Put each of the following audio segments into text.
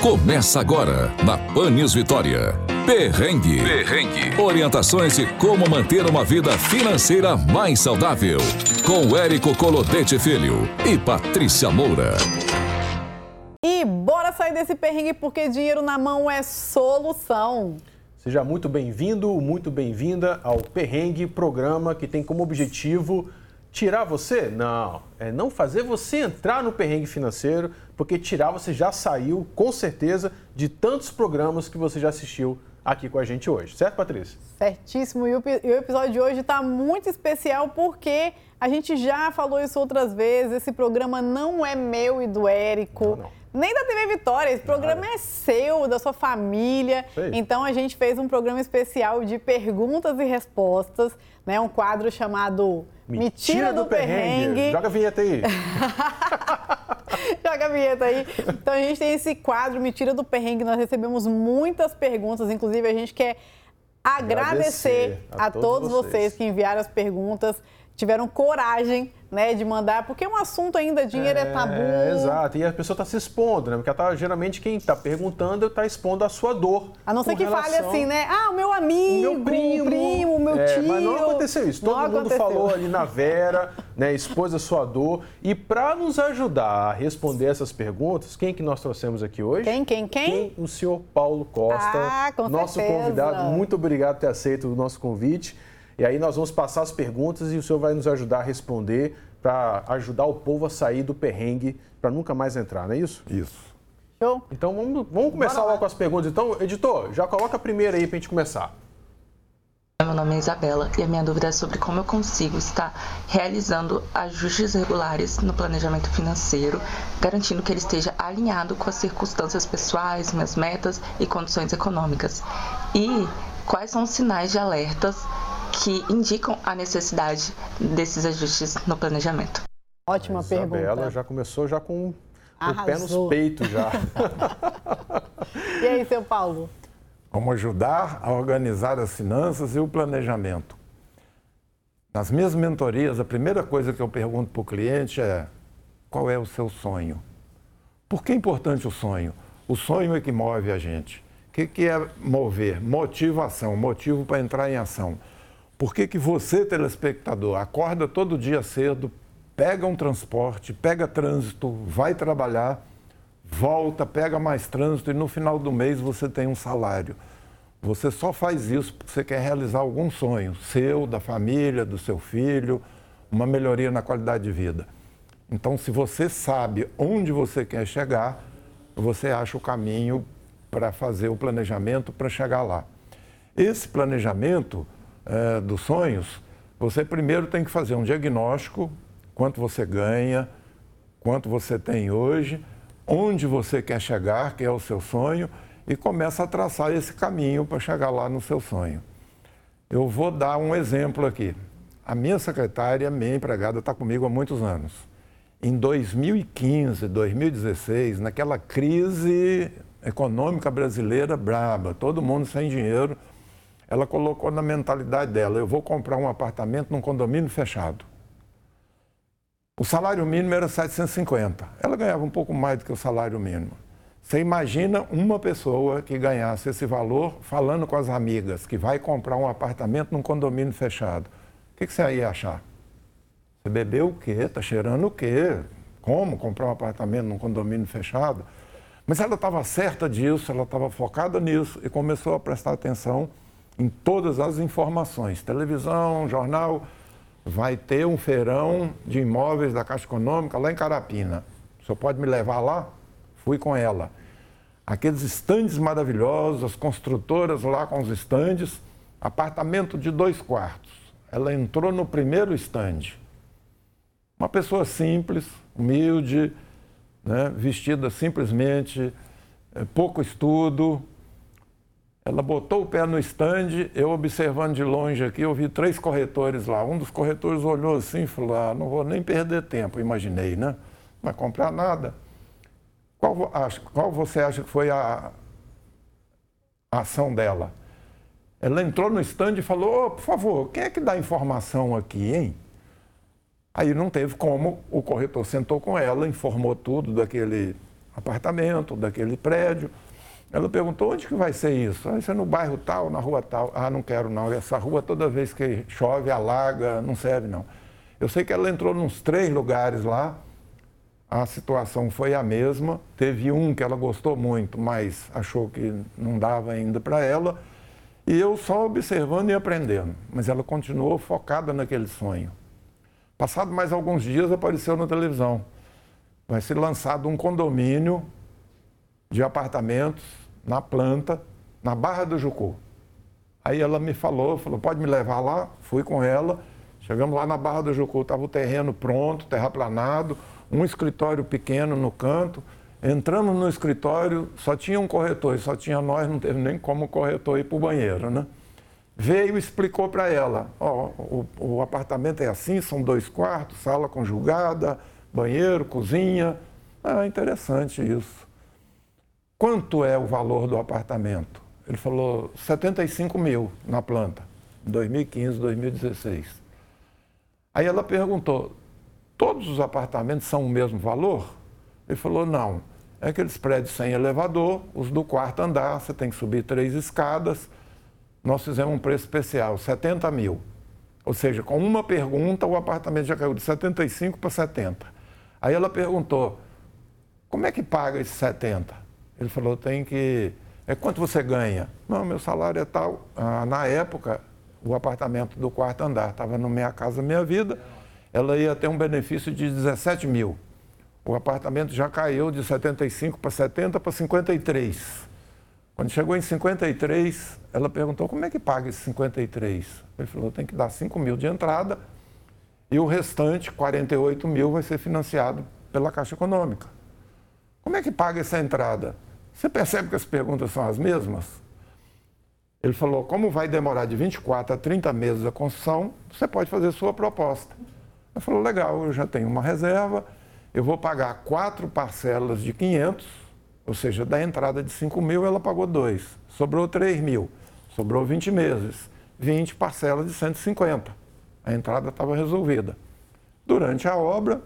Começa agora na Pan News Vitória. Perrengue. Perrengue. Orientações de como manter uma vida financeira mais saudável. Com Érico Colodete Filho e Patrícia Moura. E bora sair desse perrengue porque dinheiro na mão é solução. Seja muito bem-vindo, muito bem-vinda ao Perrengue, programa que tem como objetivo tirar você? Não, é não fazer você entrar no perrengue financeiro, porque tirar você já saiu, com certeza, de tantos programas que você já assistiu aqui com a gente hoje. Certo, Patrícia? Certíssimo. E o, e o episódio de hoje está muito especial porque a gente já falou isso outras vezes. Esse programa não é meu e do Érico. Não, não nem da TV Vitória. Esse programa é seu, da sua família. Sei. Então a gente fez um programa especial de perguntas e respostas, né? Um quadro chamado Me Tira do, do perrengue. perrengue. Joga a vinheta aí. Joga a vinheta aí. Então a gente tem esse quadro Me Tira do Perrengue. Nós recebemos muitas perguntas, inclusive a gente quer agradecer, agradecer a, a, todos, vocês. vocês que enviaram as perguntas tiveram coragem né, de mandar, porque é um assunto ainda, dinheiro é, é tabu. Exato, e a pessoa está se expondo, né? Porque tá, geralmente quem está perguntando está expondo a sua dor. A não ser que relação... fale assim, né? Ah, o meu amigo, o meu primo, o primo, meu é, tio. Mas não aconteceu isso. Todo não mundo aconteceu. falou ali na Vera, né? Expôs a sua dor. E para nos ajudar a responder essas perguntas, quem que nós trouxemos aqui hoje? Quem, quem, quem? quem? O senhor Paulo Costa, ah, com nosso certeza. convidado. Muito obrigado por ter aceito o nosso convite. E aí nós vamos passar as perguntas e o senhor vai nos ajudar a responder para ajudar o povo a sair do perrengue para nunca mais entrar, não é isso? Isso. Show. Então vamos, vamos começar logo com as perguntas. Então, editor, já coloca a primeira aí para a gente começar. Meu nome é Isabela e a minha dúvida é sobre como eu consigo estar realizando ajustes regulares no planejamento financeiro, garantindo que ele esteja alinhado com as circunstâncias pessoais, minhas metas e condições econômicas. E quais são os sinais de alertas que indicam a necessidade desses ajustes no planejamento. Ótima Isabela pergunta. Isabela já começou já com Arrasou. o pé nos peitos já. e aí, seu Paulo? Como ajudar a organizar as finanças e o planejamento. Nas minhas mentorias, a primeira coisa que eu pergunto para o cliente é qual é o seu sonho? Por que é importante o sonho? O sonho é que move a gente. O que, que é mover? Motivação, motivo para entrar em ação. Por que, que você, telespectador, acorda todo dia cedo, pega um transporte, pega trânsito, vai trabalhar, volta, pega mais trânsito e no final do mês você tem um salário? Você só faz isso porque você quer realizar algum sonho seu, da família, do seu filho, uma melhoria na qualidade de vida. Então, se você sabe onde você quer chegar, você acha o caminho para fazer o planejamento para chegar lá. Esse planejamento é, dos sonhos, você primeiro tem que fazer um diagnóstico, quanto você ganha, quanto você tem hoje, onde você quer chegar, que é o seu sonho, e começa a traçar esse caminho para chegar lá no seu sonho. Eu vou dar um exemplo aqui. A minha secretária, minha empregada, está comigo há muitos anos. Em 2015, 2016, naquela crise econômica brasileira braba, todo mundo sem dinheiro, ela colocou na mentalidade dela: eu vou comprar um apartamento num condomínio fechado. O salário mínimo era 750. Ela ganhava um pouco mais do que o salário mínimo. Você imagina uma pessoa que ganhasse esse valor falando com as amigas que vai comprar um apartamento num condomínio fechado. O que, você ia achar? Você bebeu o quê? Está cheirando o quê? Como comprar um apartamento num condomínio fechado? Mas ela estava certa disso, ela estava focada nisso e começou a prestar atenção em todas as informações. Televisão, jornal, vai ter um feirão de imóveis da Caixa Econômica lá em Carapina. O senhor pode me levar lá? Fui com ela. Aqueles estandes maravilhosos, as construtoras lá com os estandes, apartamento de dois quartos. Ela entrou no primeiro estande. Uma pessoa simples, humilde, né, vestida simplesmente, é, pouco estudo, ela botou o pé no estande, eu observando de longe aqui, eu vi três corretores lá. Um dos corretores olhou assim e falou: ah, não vou nem perder tempo, imaginei, né? Não vai comprar nada. Qual, qual você acha que foi a, a ação dela? Ela entrou no estande e falou: oh, por favor, quem é que dá informação aqui, hein? Aí não teve como, o corretor sentou com ela, informou tudo daquele apartamento, daquele prédio. Ela perguntou, onde que vai ser isso? Vai ser no bairro tal, na rua tal. Ah, não quero não, essa rua toda vez que chove, alaga, não serve não. Eu sei que ela entrou nos três lugares lá, a situação foi a mesma. Teve um que ela gostou muito, mas achou que não dava ainda para ela. E eu só observando e aprendendo. Mas ela continuou focada naquele sonho. Passado mais alguns dias, apareceu na televisão. Vai ser lançado um condomínio de apartamentos na planta, na Barra do Jucu. Aí ela me falou, falou, pode me levar lá? Fui com ela. Chegamos lá na Barra do Jucu, estava o terreno pronto, terraplanado, um escritório pequeno no canto. Entramos no escritório, só tinha um corretor, só tinha nós, não teve nem como o corretor ir para o banheiro, né? Veio e explicou para ela, ó, o, o apartamento é assim, são dois quartos, sala conjugada, banheiro, cozinha. Ah, interessante isso. Quanto é o valor do apartamento? Ele falou 75 mil na planta, 2015, 2016. Aí ela perguntou, todos os apartamentos são o mesmo valor? Ele falou, não. É aqueles prédios sem elevador, os do quarto andar, você tem que subir três escadas. Nós fizemos um preço especial, 70 mil. Ou seja, com uma pergunta, o apartamento já caiu de 75 para 70. Aí ela perguntou, como é que paga esses 70? Ele falou, tem que... É quanto você ganha? Não, meu salário é tal. Ah, na época, o apartamento do quarto andar estava no Minha Casa Minha Vida ela ia ter um benefício de 17 mil. O apartamento já caiu de 75 para 70 para 53. Quando chegou em 53, ela perguntou como é que paga esse 53. Ele falou, tem que dar 5 mil de entrada e o restante, 48 mil, vai ser financiado pela Caixa Econômica. Como é que paga essa entrada? Você percebe que as perguntas são as mesmas? Ele falou, como vai demorar de 24 a 30 meses a construção, você pode fazer sua proposta. Ela falou, legal, eu já tenho uma reserva, eu vou pagar quatro parcelas de 500, ou seja, da entrada de 5 mil, ela pagou dois. Sobrou 3 mil, sobrou 20 meses, 20 parcelas de 150. A entrada estava resolvida. Durante a obra,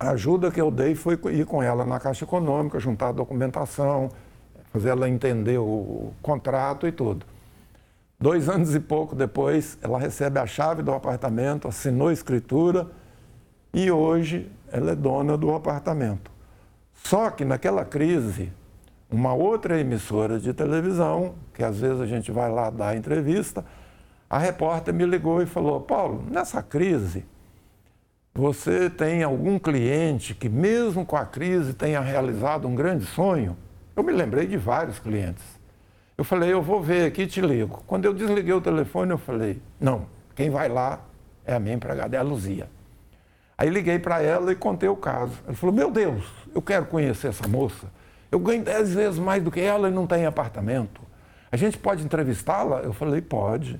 a ajuda que eu dei foi ir com ela na Caixa Econômica, juntar a documentação, fazer ela entender o contrato e tudo. Dois anos e pouco depois, ela recebe a chave do apartamento, assinou a escritura e hoje ela é dona do apartamento. Só que naquela crise, uma outra emissora de televisão, que às vezes a gente vai lá dar entrevista, a repórter me ligou e falou: Paulo, nessa crise, você tem algum cliente que, mesmo com a crise, tenha realizado um grande sonho? Eu me lembrei de vários clientes. Eu falei, eu vou ver aqui e te ligo. Quando eu desliguei o telefone, eu falei, não, quem vai lá é a minha empregada, é a Luzia. Aí liguei para ela e contei o caso. Ela falou, meu Deus, eu quero conhecer essa moça. Eu ganho dez vezes mais do que ela e não tem apartamento. A gente pode entrevistá-la? Eu falei, pode.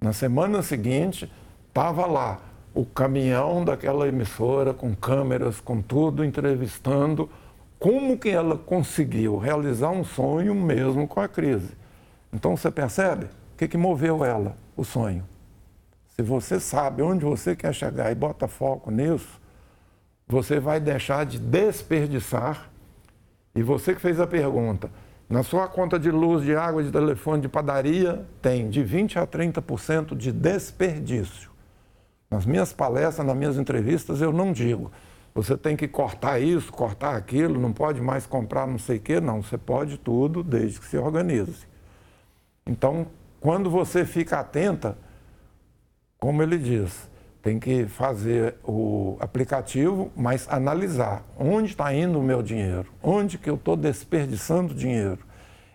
Na semana seguinte, estava lá o caminhão daquela emissora, com câmeras, com tudo, entrevistando como que ela conseguiu realizar um sonho mesmo com a crise. Então você percebe o que, que moveu ela, o sonho. Se você sabe onde você quer chegar e bota foco nisso, você vai deixar de desperdiçar. E você que fez a pergunta, na sua conta de luz, de água, de telefone, de padaria, tem de 20% a 30% de desperdício. Nas minhas palestras, nas minhas entrevistas, eu não digo você tem que cortar isso, cortar aquilo, não pode mais comprar não sei o quê. Não, você pode tudo desde que se organize. Então, quando você fica atenta, como ele diz, tem que fazer o aplicativo, mas analisar onde está indo o meu dinheiro, onde que eu estou desperdiçando dinheiro.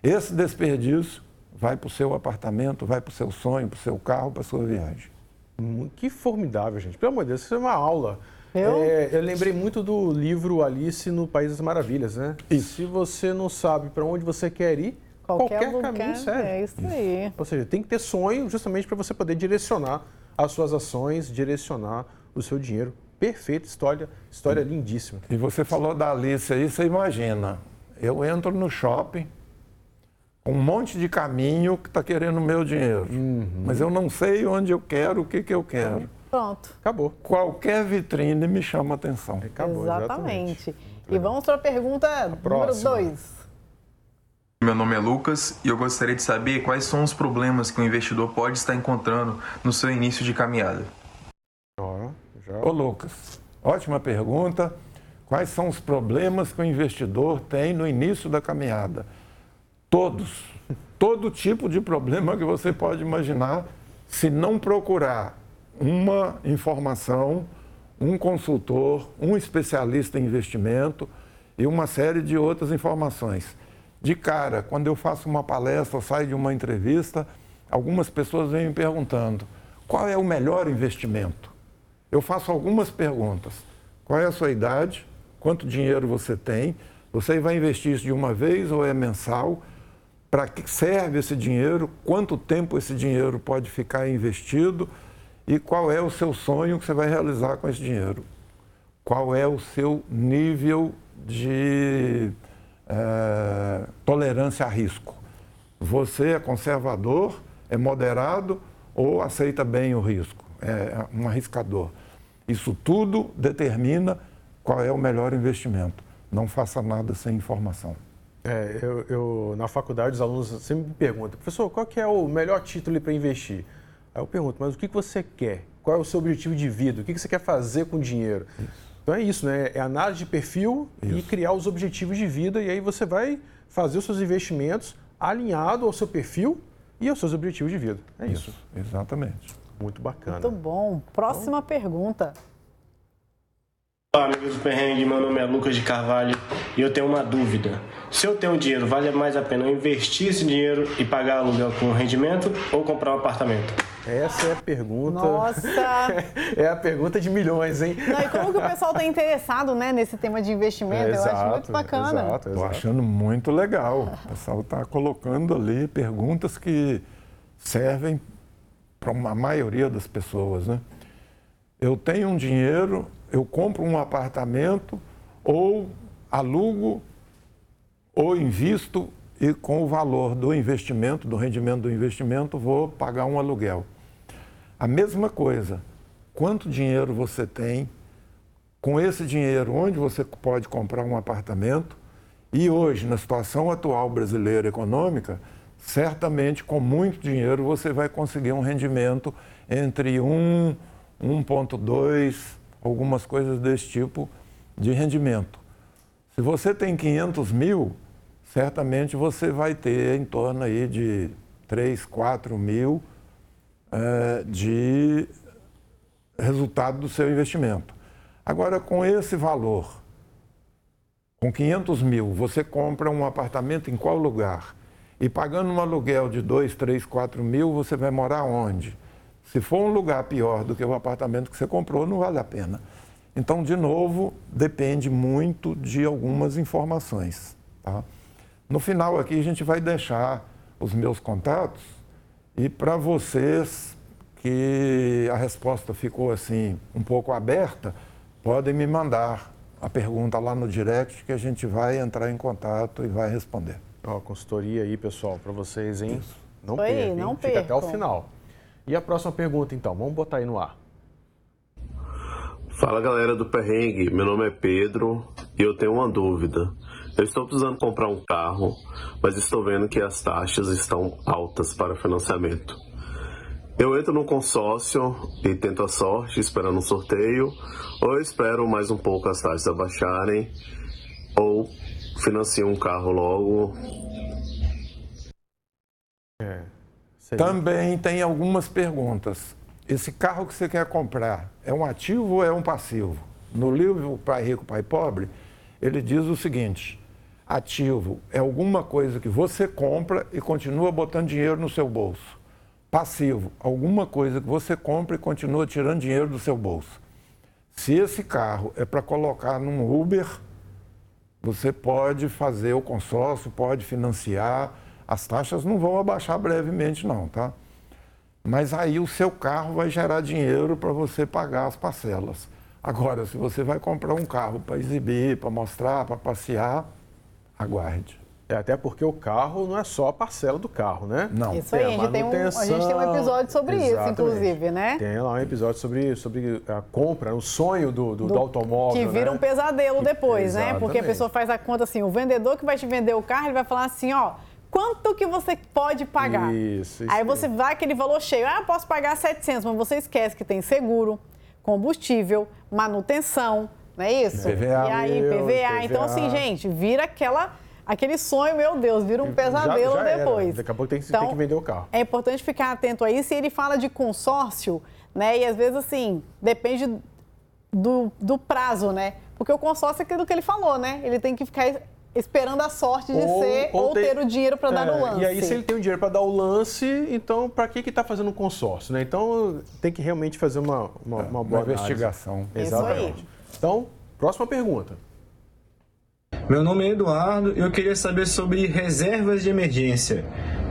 Esse desperdício vai para o seu apartamento, vai para o seu sonho, para o seu carro, para a sua viagem. Que formidável, gente. Pelo amor de Deus, isso é uma aula. Eu? É, eu lembrei muito do livro Alice no País das Maravilhas, né? Isso. Se você não sabe para onde você quer ir, qualquer, qualquer lugar, caminho serve. É isso aí. Ou seja, tem que ter sonho justamente para você poder direcionar as suas ações, direcionar o seu dinheiro. Perfeita história, história Sim. lindíssima. E você falou da Alice aí, você imagina, eu entro no shopping, um monte de caminho que está querendo o meu dinheiro, uhum. mas eu não sei onde eu quero, o que, que eu quero. Pronto. Acabou. Qualquer vitrine me chama atenção. Acabou, exatamente. exatamente. E vamos para a pergunta a número 2. Meu nome é Lucas e eu gostaria de saber quais são os problemas que o investidor pode estar encontrando no seu início de caminhada. Ô Lucas, ótima pergunta. Quais são os problemas que o investidor tem no início da caminhada? Todos. Todo tipo de problema que você pode imaginar se não procurar uma informação, um consultor, um especialista em investimento e uma série de outras informações. De cara, quando eu faço uma palestra saio de uma entrevista, algumas pessoas vêm me perguntando qual é o melhor investimento. Eu faço algumas perguntas. Qual é a sua idade? Quanto dinheiro você tem? Você vai investir isso de uma vez ou é mensal? Para que serve esse dinheiro? Quanto tempo esse dinheiro pode ficar investido? E qual é o seu sonho que você vai realizar com esse dinheiro? Qual é o seu nível de é, tolerância a risco. Você é conservador, é moderado ou aceita bem o risco? É um arriscador. Isso tudo determina qual é o melhor investimento. Não faça nada sem informação. É, eu, eu, na faculdade, os alunos sempre me perguntam, professor, qual que é o melhor título para investir? Aí eu pergunto, mas o que você quer? Qual é o seu objetivo de vida? O que você quer fazer com o dinheiro? Isso. Então é isso, né? É análise de perfil isso. e criar os objetivos de vida e aí você vai fazer os seus investimentos alinhado ao seu perfil e aos seus objetivos de vida. É isso. isso. Exatamente. Muito bacana. Muito bom. Próxima então... pergunta. Olá, amigos do Perrengue. Meu nome é Lucas de Carvalho e eu tenho uma dúvida. Se eu tenho dinheiro, vale mais a pena investir esse dinheiro e pagar aluguel com rendimento ou comprar um apartamento? Essa é a pergunta. Nossa! é a pergunta de milhões, hein? Não, e como que o pessoal está interessado né, nesse tema de investimento? É, eu exato, acho muito bacana. Exato, Estou achando muito legal. O pessoal está colocando ali perguntas que servem para uma maioria das pessoas, né? Eu tenho um dinheiro, eu compro um apartamento ou alugo ou invisto e com o valor do investimento, do rendimento do investimento, vou pagar um aluguel. A mesma coisa, quanto dinheiro você tem, com esse dinheiro, onde você pode comprar um apartamento, e hoje, na situação atual brasileira econômica, certamente com muito dinheiro você vai conseguir um rendimento entre 1, 1,2, algumas coisas desse tipo de rendimento. Se você tem 500 mil, certamente você vai ter em torno aí de 3, 4 mil é, de resultado do seu investimento. Agora, com esse valor, com 500 mil, você compra um apartamento em qual lugar? E pagando um aluguel de 2, 3, 4 mil, você vai morar onde? Se for um lugar pior do que o apartamento que você comprou, não vale a pena. Então, de novo, depende muito de algumas informações. Tá? No final aqui, a gente vai deixar os meus contatos e para vocês que a resposta ficou assim um pouco aberta, podem me mandar a pergunta lá no direct que a gente vai entrar em contato e vai responder. Ó, consultoria aí, pessoal, para vocês, hein? Isso. Não Oi, não Fica até o final. E a próxima pergunta, então? Vamos botar aí no ar. Fala, galera do Perrengue. Meu nome é Pedro e eu tenho uma dúvida. Eu estou precisando comprar um carro, mas estou vendo que as taxas estão altas para financiamento. Eu entro no consórcio e tento a sorte esperando um sorteio, ou espero mais um pouco as taxas abaixarem, ou financio um carro logo. É, Também tem algumas perguntas. Esse carro que você quer comprar é um ativo ou é um passivo? No livro Pai Rico, Pai Pobre, ele diz o seguinte: Ativo é alguma coisa que você compra e continua botando dinheiro no seu bolso. Passivo, alguma coisa que você compra e continua tirando dinheiro do seu bolso. Se esse carro é para colocar num Uber, você pode fazer o consórcio, pode financiar. As taxas não vão abaixar brevemente, não, tá? Mas aí o seu carro vai gerar dinheiro para você pagar as parcelas. Agora, se você vai comprar um carro para exibir, para mostrar, para passear, aguarde. É, até porque o carro não é só a parcela do carro, né? Não. Isso aí, a, a, gente tem um, a gente tem um episódio sobre Exatamente. isso, inclusive, né? Tem lá um episódio sobre, sobre a compra, o sonho do, do, do, do automóvel. Que vira né? um pesadelo depois, Exatamente. né? Porque a pessoa faz a conta assim, o vendedor que vai te vender o carro, ele vai falar assim, ó, quanto que você pode pagar? Isso, isso Aí você vai aquele valor cheio, ah, posso pagar 700, mas você esquece que tem seguro, combustível, manutenção, não é isso? PVA. E aí, PVA. PVA. Então, assim, gente, vira aquela aquele sonho, meu Deus, vira um pesadelo já, já depois. Era. Daqui a pouco tem que, então, tem que vender o carro. É importante ficar atento a isso. E ele fala de consórcio, né? E às vezes, assim, depende do, do prazo, né? Porque o consórcio é aquilo que ele falou, né? Ele tem que ficar esperando a sorte de ou, ser ou, ter, ter, o dinheiro para é, dar o lance. E aí, se ele tem o dinheiro para dar o lance, então para que está fazendo um consórcio? Né? Então tem que realmente fazer uma, uma, uma boa uma investigação. Exatamente. Então, próxima pergunta. Meu nome é Eduardo e eu queria saber sobre reservas de emergência.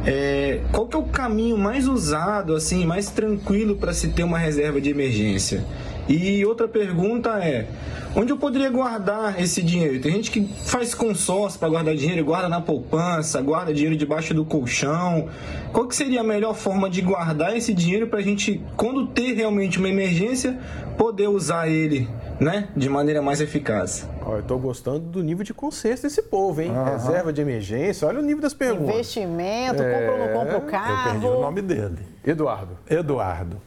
É, qual que é o caminho mais usado, assim, mais tranquilo para se ter uma reserva de emergência? E outra pergunta é, onde eu poderia guardar esse dinheiro? Tem gente que faz consórcio para guardar dinheiro, guarda na poupança, guarda dinheiro debaixo do colchão. Qual que seria a melhor forma de guardar esse dinheiro para a gente, quando ter realmente uma emergência, poder usar ele né, de maneira mais eficaz. eu estou gostando do nível de consciência desse povo, hein? Uhum. Reserva de emergência, olha o nível das perguntas. Investimento, é... compra ou não compra o carro. Eu perdi o nome dele. Eduardo. Eduardo.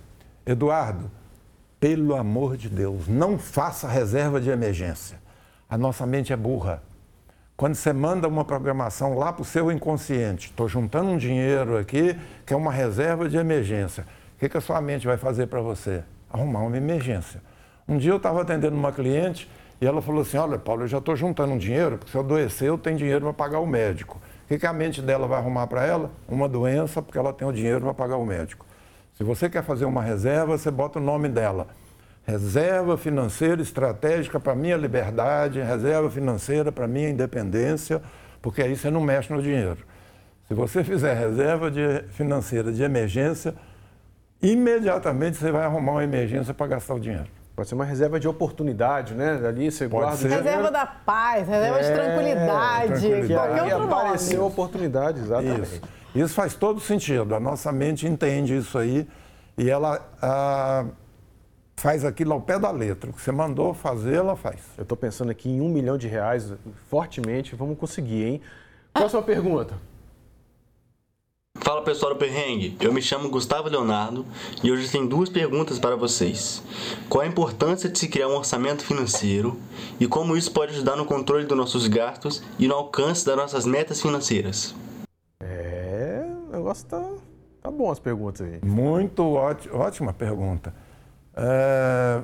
Eduardo, pelo amor de Deus, não faça reserva de emergência. A nossa mente é burra. Quando você manda uma programação lá para o seu inconsciente, estou juntando um dinheiro aqui, que é uma reserva de emergência. O que, que a sua mente vai fazer para você? Arrumar uma emergência. Um dia eu estava atendendo uma cliente e ela falou assim: Olha, Paulo, eu já estou juntando um dinheiro, porque se eu adoecer, eu tenho dinheiro para pagar o médico. O que, que a mente dela vai arrumar para ela? Uma doença, porque ela tem o dinheiro para pagar o médico. Se você quer fazer uma reserva, você bota o nome dela. Reserva financeira estratégica para minha liberdade, reserva financeira para minha independência, porque aí você não mexe no dinheiro. Se você fizer reserva de, financeira de emergência, imediatamente você vai arrumar uma emergência para gastar o dinheiro. Pode ser uma reserva de oportunidade, né? Ali você Pode guarda. Ser. Reserva da paz, reserva é, de tranquilidade. tranquilidade. Qualquer outro apareceu nome. oportunidade, exatamente. Isso. Isso faz todo sentido. A nossa mente entende isso aí e ela ah, faz aquilo ao pé da letra. O que você mandou fazer, ela faz. Eu estou pensando aqui em um milhão de reais, fortemente, vamos conseguir, hein? Próxima pergunta. Fala pessoal do Perrengue, eu me chamo Gustavo Leonardo e hoje tenho duas perguntas para vocês. Qual a importância de se criar um orçamento financeiro e como isso pode ajudar no controle dos nossos gastos e no alcance das nossas metas financeiras? Negócio tá, tá bom as perguntas aí. Muito ótima pergunta. É,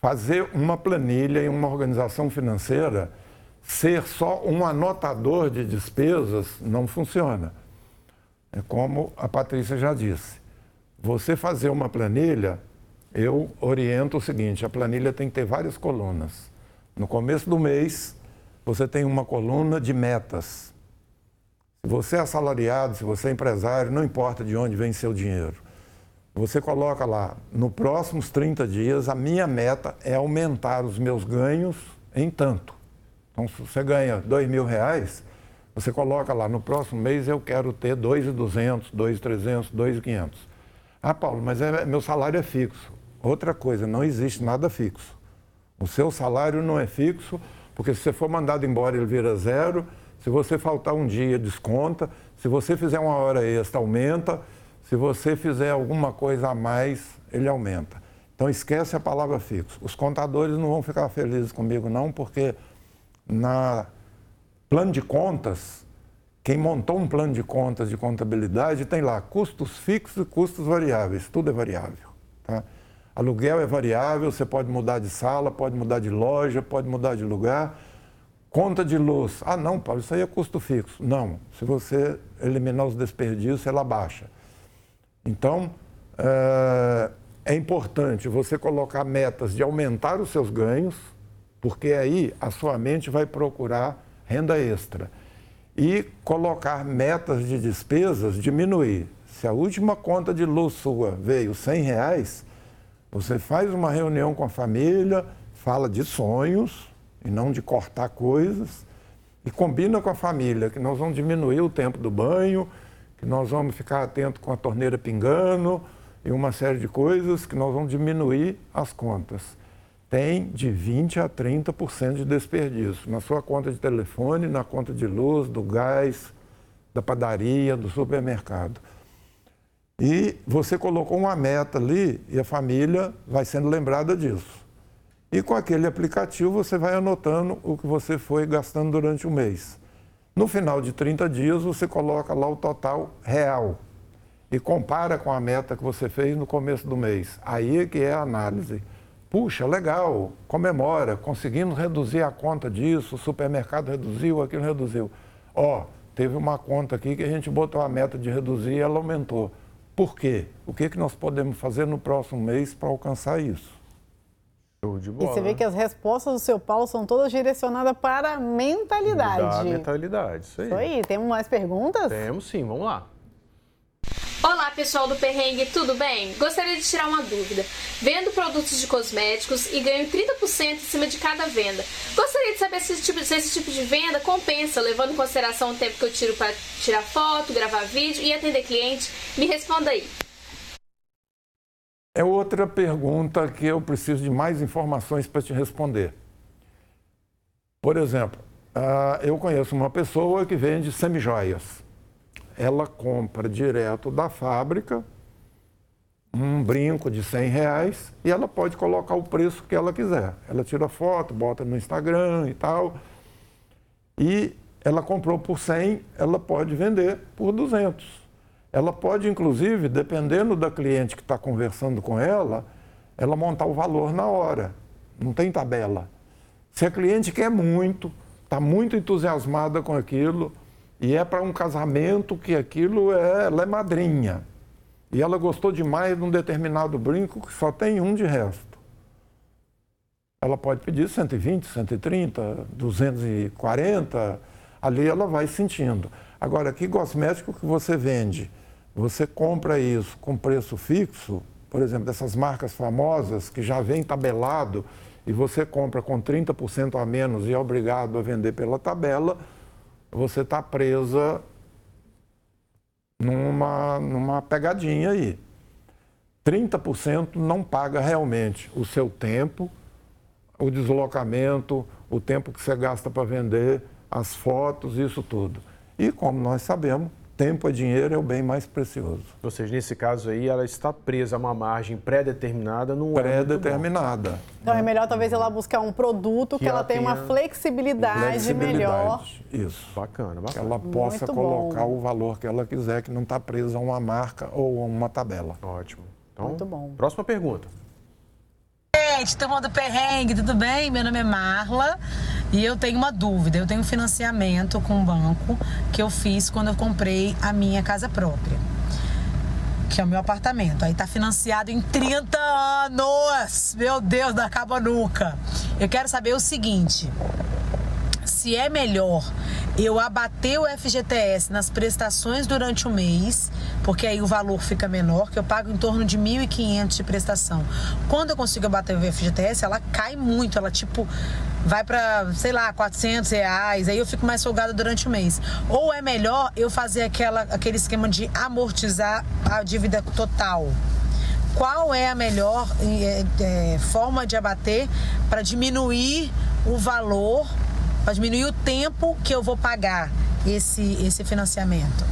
fazer uma planilha e uma organização financeira ser só um anotador de despesas não funciona. É como a Patrícia já disse. Você fazer uma planilha, eu oriento o seguinte: a planilha tem que ter várias colunas. No começo do mês, você tem uma coluna de metas. Se você é assalariado, se você é empresário, não importa de onde vem seu dinheiro. Você coloca lá, nos próximos 30 dias, a minha meta é aumentar os meus ganhos em tanto. Então, se você ganha dois mil reais, você coloca lá, no próximo mês eu quero ter 2,200, 2,300, 2,500. Ah, Paulo, mas é, meu salário é fixo. Outra coisa, não existe nada fixo. O seu salário não é fixo, porque se você for mandado embora ele vira zero, se você faltar um dia, desconta, se você fizer uma hora extra, aumenta, se você fizer alguma coisa a mais, ele aumenta. Então esquece a palavra fixo. Os contadores não vão ficar felizes comigo não, porque na Plano de contas, quem montou um plano de contas de contabilidade tem lá custos fixos e custos variáveis, tudo é variável. Tá? Aluguel é variável, você pode mudar de sala, pode mudar de loja, pode mudar de lugar. Conta de luz. Ah, não, Paulo, isso aí é custo fixo. Não, se você eliminar os desperdícios, ela baixa. Então, é, é importante você colocar metas de aumentar os seus ganhos, porque aí a sua mente vai procurar renda extra. E colocar metas de despesas, diminuir. Se a última conta de luz sua veio 100 reais, você faz uma reunião com a família, fala de sonhos e não de cortar coisas E combina com a família que nós vamos diminuir o tempo do banho, que nós vamos ficar atento com a torneira pingando e uma série de coisas que nós vamos diminuir as contas. Tem de 20 a 30% de desperdício na sua conta de telefone, na conta de luz, do gás, da padaria, do supermercado. E você colocou uma meta ali e a família vai sendo lembrada disso. E com aquele aplicativo você vai anotando o que você foi gastando durante o mês. No final de 30 dias você coloca lá o total real e compara com a meta que você fez no começo do mês. Aí é que é a análise. Puxa, legal, comemora, conseguimos reduzir a conta disso, o supermercado reduziu, aquilo reduziu. Ó, teve uma conta aqui que a gente botou a meta de reduzir e ela aumentou. Por quê? O que, que nós podemos fazer no próximo mês para alcançar isso? Show de bola. E você vê que as respostas do seu Paulo são todas direcionadas para a mentalidade. Mudar a mentalidade, isso aí. Isso aí. Temos mais perguntas? Temos sim, vamos lá. Olá pessoal do Perrengue, tudo bem? Gostaria de tirar uma dúvida. Vendo produtos de cosméticos e ganho 30% em cima de cada venda. Gostaria de saber se esse, tipo, se esse tipo de venda compensa, levando em consideração o tempo que eu tiro para tirar foto, gravar vídeo e atender cliente. Me responda aí. É outra pergunta que eu preciso de mais informações para te responder. Por exemplo, uh, eu conheço uma pessoa que vende semijoias ela compra direto da fábrica um brinco de 100 reais e ela pode colocar o preço que ela quiser. Ela tira foto, bota no Instagram e tal. E ela comprou por 100, ela pode vender por 200. Ela pode, inclusive, dependendo da cliente que está conversando com ela, ela montar o valor na hora. Não tem tabela. Se a cliente quer muito, está muito entusiasmada com aquilo, e é para um casamento que aquilo é, ela é madrinha. E ela gostou demais de um determinado brinco que só tem um de resto. Ela pode pedir 120, 130, 240, ali ela vai sentindo. Agora, que cosmético que você vende? Você compra isso com preço fixo, por exemplo, dessas marcas famosas que já vem tabelado e você compra com 30% a menos e é obrigado a vender pela tabela, você está presa numa, numa pegadinha aí. 30% não paga realmente o seu tempo, o deslocamento, o tempo que você gasta para vender, as fotos, isso tudo. E como nós sabemos, tempo é dinheiro, é o bem mais precioso. Ou seja, nesse caso aí, ela está presa a uma margem pré-determinada no Pré-determinada. Então é melhor talvez ela buscar um produto que, que ela, tenha uma flexibilidade, flexibilidade, melhor. Isso. Bacana, bacana. Que ela possa Muito colocar bom. o valor que ela quiser, que não está presa a uma marca ou a uma tabela. Ótimo. Então, Muito bom. Próxima pergunta gente, turma do perrengue, tudo bem? Meu nome é Marla e eu tenho uma dúvida. Eu tenho um financiamento com um banco que eu fiz quando eu comprei a minha casa própria, que é o meu apartamento. Aí tá financiado em 30 anos. Meu Deus, não acaba nunca. Eu quero saber o seguinte: se é melhor eu abater o FGTS nas prestações durante o mês, porque aí o valor fica menor, que eu pago em torno de 1.500 de prestação. Quando eu consigo abater o FGTS, ela cai muito, ela tipo vai para, sei lá, 400 reais, aí eu fico mais folgada durante o mês. Ou é melhor eu fazer aquela, aquele esquema de amortizar a dívida total qual é a melhor é, é, forma de abater para diminuir o valor para diminuir o tempo que eu vou pagar esse, esse financiamento?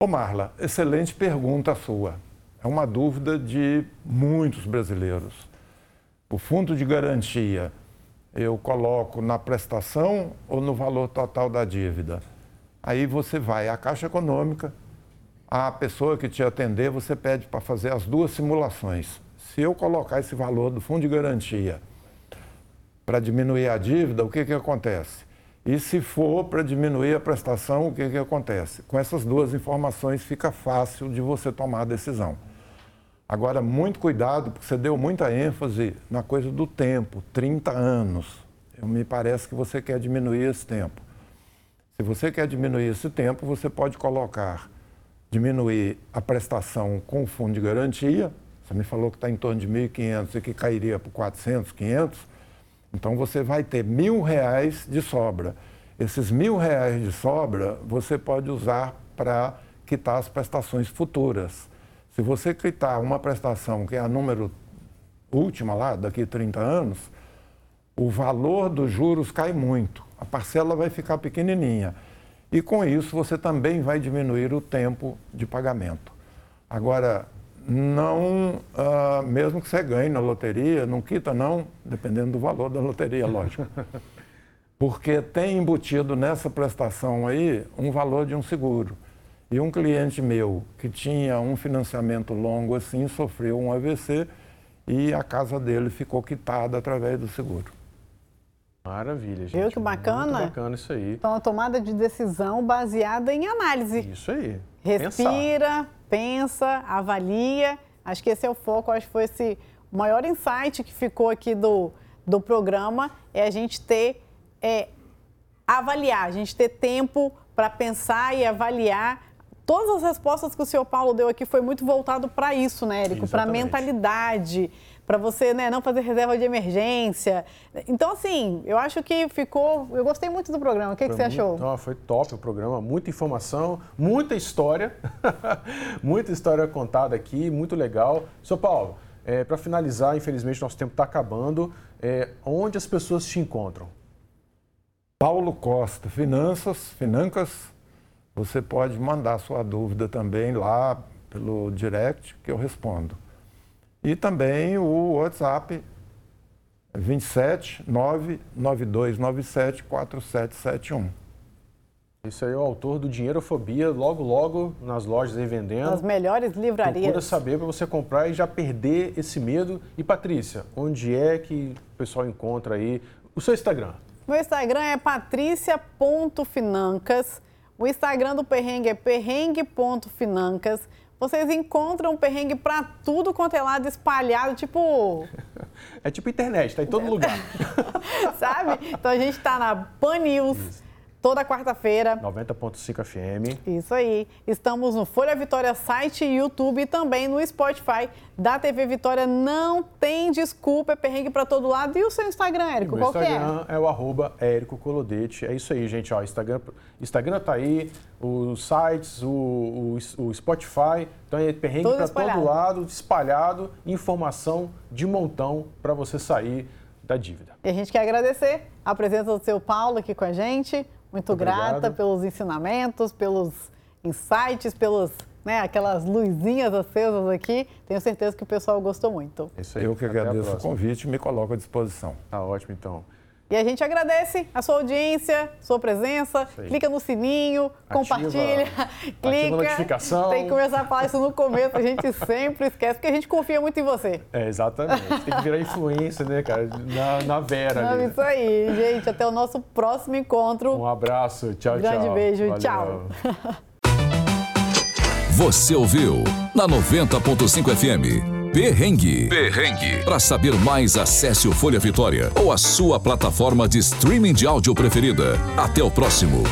Ô Marla, excelente pergunta sua. É uma dúvida de muitos brasileiros. O fundo de garantia eu coloco na prestação ou no valor total da dívida? Aí você vai à Caixa Econômica, a pessoa que te atender, você pede para fazer as duas simulações. Se eu colocar esse valor do fundo de garantia para diminuir a dívida, o que, que acontece? E se for para diminuir a prestação, o que, que acontece? Com essas duas informações fica fácil de você tomar a decisão. Agora, muito cuidado, porque você deu muita ênfase na coisa do tempo 30 anos. Me parece que você quer diminuir esse tempo. Se você quer diminuir esse tempo, você pode colocar, diminuir a prestação com o fundo de garantia. Você me falou que está em torno de 1.500 e que cairia para 400, 500 então você vai ter mil reais de sobra. Esses mil reais de sobra você pode usar para quitar as prestações futuras. Se você quitar uma prestação que é a número última lá, daqui a 30 anos, o valor dos juros cai muito. A parcela vai ficar pequenininha. E com isso você também vai diminuir o tempo de pagamento. Agora, não, uh, mesmo que você ganhe na loteria, não quita não, dependendo do valor da loteria, lógico. Porque tem embutido nessa prestação aí um valor de um seguro. E um cliente meu que tinha um financiamento longo assim sofreu um AVC e a casa dele ficou quitada através do seguro. Maravilha, gente. Viu que bacana? Muito bacana isso aí. Então, a tomada de decisão baseada em análise. Isso aí. Respira, Pensar. Pensa, avalia. Acho que esse é o foco, acho que foi esse o maior insight que ficou aqui do, do programa, é a gente ter, é, avaliar, a gente ter tempo para pensar e avaliar todas as respostas que o senhor Paulo deu aqui foi muito voltado para isso, né, Érico? Para mentalidade, para você né, não fazer reserva de emergência. Então, assim, eu acho que ficou. Eu gostei muito do programa. O que, que você achou? foi top o programa, muita informação, muita história, muita história contada aqui, muito legal. Sr. Paulo, é, para finalizar, infelizmente nosso tempo está acabando. É, onde as pessoas te encontram? Paulo Costa, Finanças, Financas. Você pode mandar sua dúvida também lá pelo direct que eu respondo. E também o WhatsApp 27 99297 4771. Isso aí é o autor do Dinheirofobia, logo, logo nas lojas aí vendendo. Nas melhores livrarias. Procura saber para você comprar e já perder esse medo. E Patrícia, onde é que o pessoal encontra aí o seu Instagram? Meu Instagram é patricia.financas. O Instagram do Perrengue é perrengue.financas. Vocês encontram perrengue para tudo quanto é lado espalhado, tipo. É tipo internet, está em todo lugar. Sabe? Então a gente está na Pan News. Isso toda quarta-feira. 90.5 FM. Isso aí. Estamos no Folha Vitória site YouTube e também no Spotify da TV Vitória. Não tem desculpa, é perrengue para todo lado. E o seu Instagram, Érico, qual Instagram é? é o arroba Érico Colodete. É isso aí, gente. Ó, Instagram, Instagram tá aí, os sites, o, o, o Spotify. Então é perrengue para todo lado, espalhado, informação de montão para você sair da dívida. E a gente quer agradecer a presença do seu Paulo aqui com a gente. Muito Obrigado. grata pelos ensinamentos, pelos insights, pelos né, aquelas luzinhas acesas aqui. Tenho certeza que o pessoal gostou muito. Isso aí. Eu que Até agradeço o convite e me coloco à disposição. Tá ótimo, então. E a gente agradece a sua audiência, sua presença. Clica no sininho, ativa, compartilha, clica. notificação. Tem que começar a falar isso no começo, a gente sempre esquece, porque a gente confia muito em você. É, exatamente. Tem que virar influência, né, cara? Na, na Vera. Não, ali. Isso aí, gente. Até o nosso próximo encontro. Um abraço. Tchau, Grande tchau. Grande beijo. Valeu. Tchau. Você ouviu na 90.5 FM. Perrengue. Perrengue. Para saber mais, acesse o Folha Vitória ou a sua plataforma de streaming de áudio preferida. Até o próximo.